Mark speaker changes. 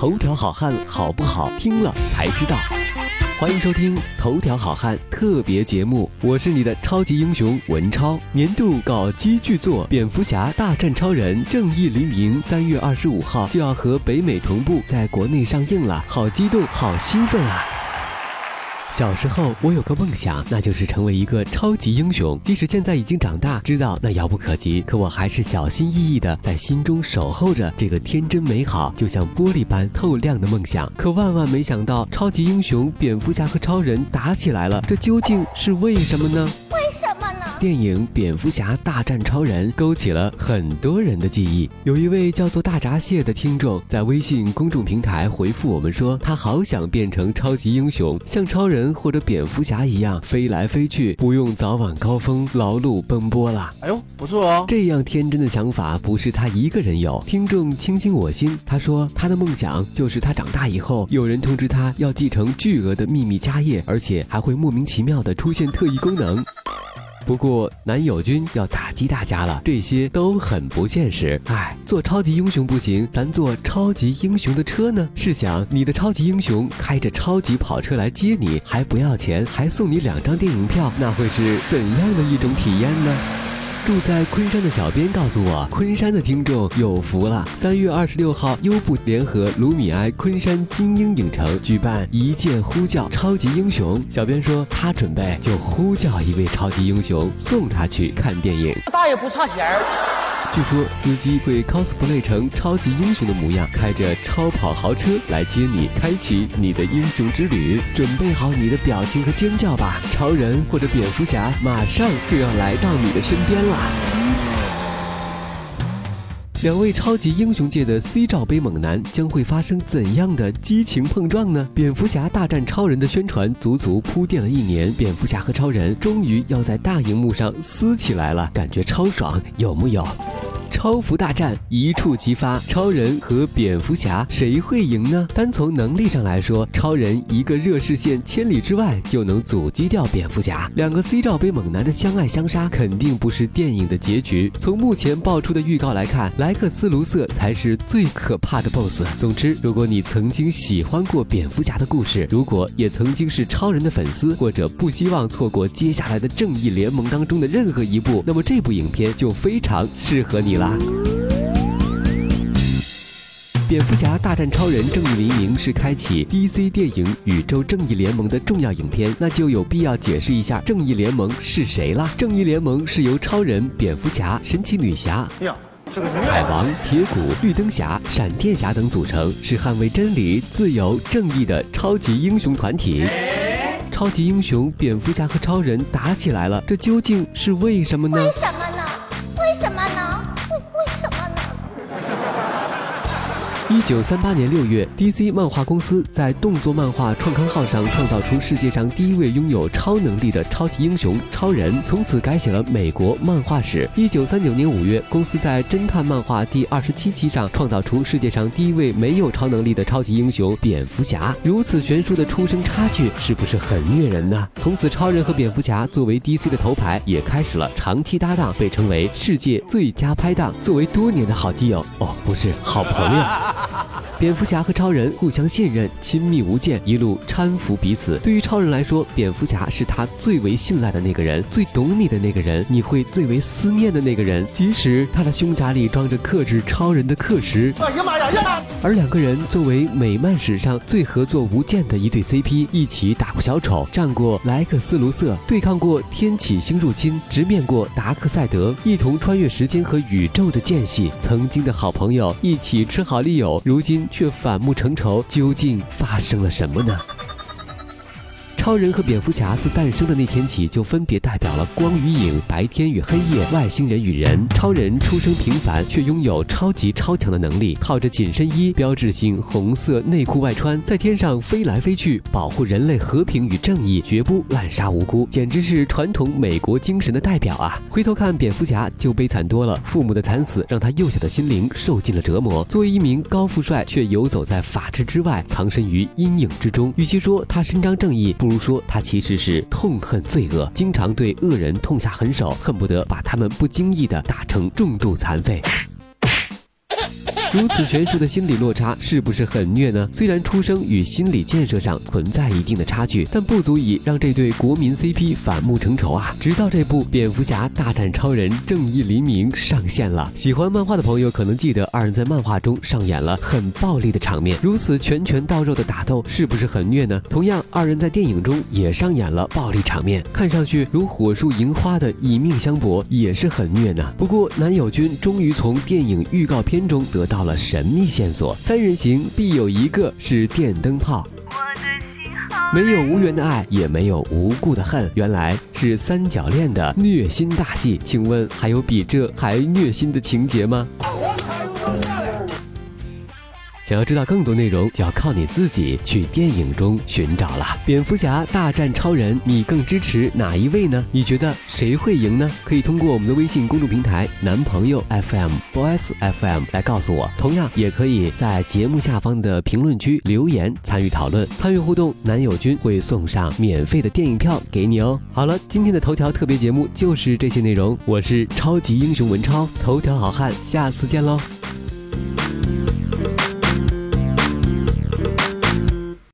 Speaker 1: 头条好汉好不好？听了才知道。欢迎收听《头条好汉》特别节目，我是你的超级英雄文超。年度搞基巨作《蝙蝠侠大战超人：正义黎明》三月二十五号就要和北美同步在国内上映了，好激动，好兴奋啊！小时候，我有个梦想，那就是成为一个超级英雄。即使现在已经长大，知道那遥不可及，可我还是小心翼翼的在心中守候着这个天真美好、就像玻璃般透亮的梦想。可万万没想到，超级英雄蝙蝠侠和超人打起来了，这究竟是为什么呢？电影《蝙蝠侠大战超人》勾起了很多人的记忆。有一位叫做大闸蟹的听众在微信公众平台回复我们说，他好想变成超级英雄，像超人或者蝙蝠侠一样飞来飞去，不用早晚高峰劳碌奔波了。
Speaker 2: 哎呦，不错哦！
Speaker 1: 这样天真的想法不是他一个人有。听众倾心我心，他说他的梦想就是他长大以后，有人通知他要继承巨额的秘密家业，而且还会莫名其妙的出现特异功能。不过男友君要打击大家了，这些都很不现实。哎，做超级英雄不行，咱坐超级英雄的车呢？试想，你的超级英雄开着超级跑车来接你，还不要钱，还送你两张电影票，那会是怎样的一种体验呢？住在昆山的小编告诉我，昆山的听众有福了。三月二十六号，优步联合卢米埃昆山精英影城举办一键呼叫超级英雄。小编说，他准备就呼叫一位超级英雄，送他去看电影。
Speaker 3: 大爷不差钱儿。
Speaker 1: 据说司机会 cosplay 成超级英雄的模样，开着超跑豪车来接你，开启你的英雄之旅。准备好你的表情和尖叫吧，超人或者蝙蝠侠马上就要来到你的身边了！两位超级英雄界的 C 罩杯猛男将会发生怎样的激情碰撞呢？蝙蝠侠大战超人的宣传足足铺垫了一年，蝙蝠侠和超人终于要在大荧幕上撕起来了，感觉超爽，有木有？超服大战一触即发，超人和蝙蝠侠谁会赢呢？单从能力上来说，超人一个热视线千里之外就能阻击掉蝙蝠侠。两个 C 罩杯猛男的相爱相杀肯定不是电影的结局。从目前爆出的预告来看，莱克斯·卢瑟才是最可怕的 BOSS。总之，如果你曾经喜欢过蝙蝠侠的故事，如果也曾经是超人的粉丝，或者不希望错过接下来的正义联盟当中的任何一部，那么这部影片就非常适合你了。蝙蝠侠大战超人：正义黎明是开启 DC 电影宇宙正义联盟的重要影片，那就有必要解释一下正义联盟是谁了。正义联盟是由超人、蝙蝠侠、神奇女侠、海王、铁骨、绿灯侠、闪电侠等组成，是捍卫真理、自由、正义的超级英雄团体。超级英雄蝙蝠侠和超人打起来了，这究竟是为什么呢？
Speaker 4: 为什么
Speaker 1: 一九三八年六月，DC 漫画公司在动作漫画创刊号上创造出世界上第一位拥有超能力的超级英雄超人，从此改写了美国漫画史。一九三九年五月，公司在侦探漫画第二十七期上创造出世界上第一位没有超能力的超级英雄蝙蝠侠。如此悬殊的出生差距，是不是很虐人呢？从此，超人和蝙蝠侠作为 DC 的头牌，也开始了长期搭档，被称为世界最佳拍档。作为多年的好基友，哦，不是好朋友。蝙蝠侠和超人互相信任，亲密无间，一路搀扶彼此。对于超人来说，蝙蝠侠是他最为信赖的那个人，最懂你的那个人，你会最为思念的那个人。即使他的胸甲里装着克制超人的克石。哎呀妈呀呀！而两个人作为美漫史上最合作无间的一对 CP，一起打过小丑，战过莱克斯·卢瑟，对抗过天启星入侵，直面过达克赛德，一同穿越时间和宇宙的间隙。曾经的好朋友，一起吃好利友。如今却反目成仇，究竟发生了什么呢？超人和蝙蝠侠自诞生的那天起，就分别代表了光与影、白天与黑夜、外星人与人。超人出生平凡，却拥有超级超强的能力，靠着紧身衣、标志性红色内裤外穿，在天上飞来飞去，保护人类和平与正义，绝不滥杀无辜，简直是传统美国精神的代表啊！回头看蝙蝠侠就悲惨多了，父母的惨死让他幼小的心灵受尽了折磨。作为一名高富帅，却游走在法治之外，藏身于阴影之中。与其说他伸张正义，不如说他其实是痛恨罪恶，经常对恶人痛下狠手，恨不得把他们不经意的打成重度残废。如此悬殊的心理落差，是不是很虐呢？虽然出生与心理建设上存在一定的差距，但不足以让这对国民 CP 反目成仇啊！直到这部《蝙蝠侠大战超人：正义黎明》上线了，喜欢漫画的朋友可能记得二人在漫画中上演了很暴力的场面，如此拳拳到肉的打斗，是不是很虐呢？同样，二人在电影中也上演了暴力场面，看上去如火树银花的以命相搏，也是很虐呢。不过，男友君终于从电影预告片中得到了神秘线索：三人行必有一个是电灯泡。没有无缘的爱，也没有无故的恨，原来是三角恋的虐心大戏。请问还有比这还虐心的情节吗？想要知道更多内容，就要靠你自己去电影中寻找了。蝙蝠侠大战超人，你更支持哪一位呢？你觉得谁会赢呢？可以通过我们的微信公众平台“男朋友 FM Boys FM” 来告诉我。同样，也可以在节目下方的评论区留言参与讨论，参与互动，男友君会送上免费的电影票给你哦。好了，今天的头条特别节目就是这些内容。我是超级英雄文超，头条好汉，下次见喽。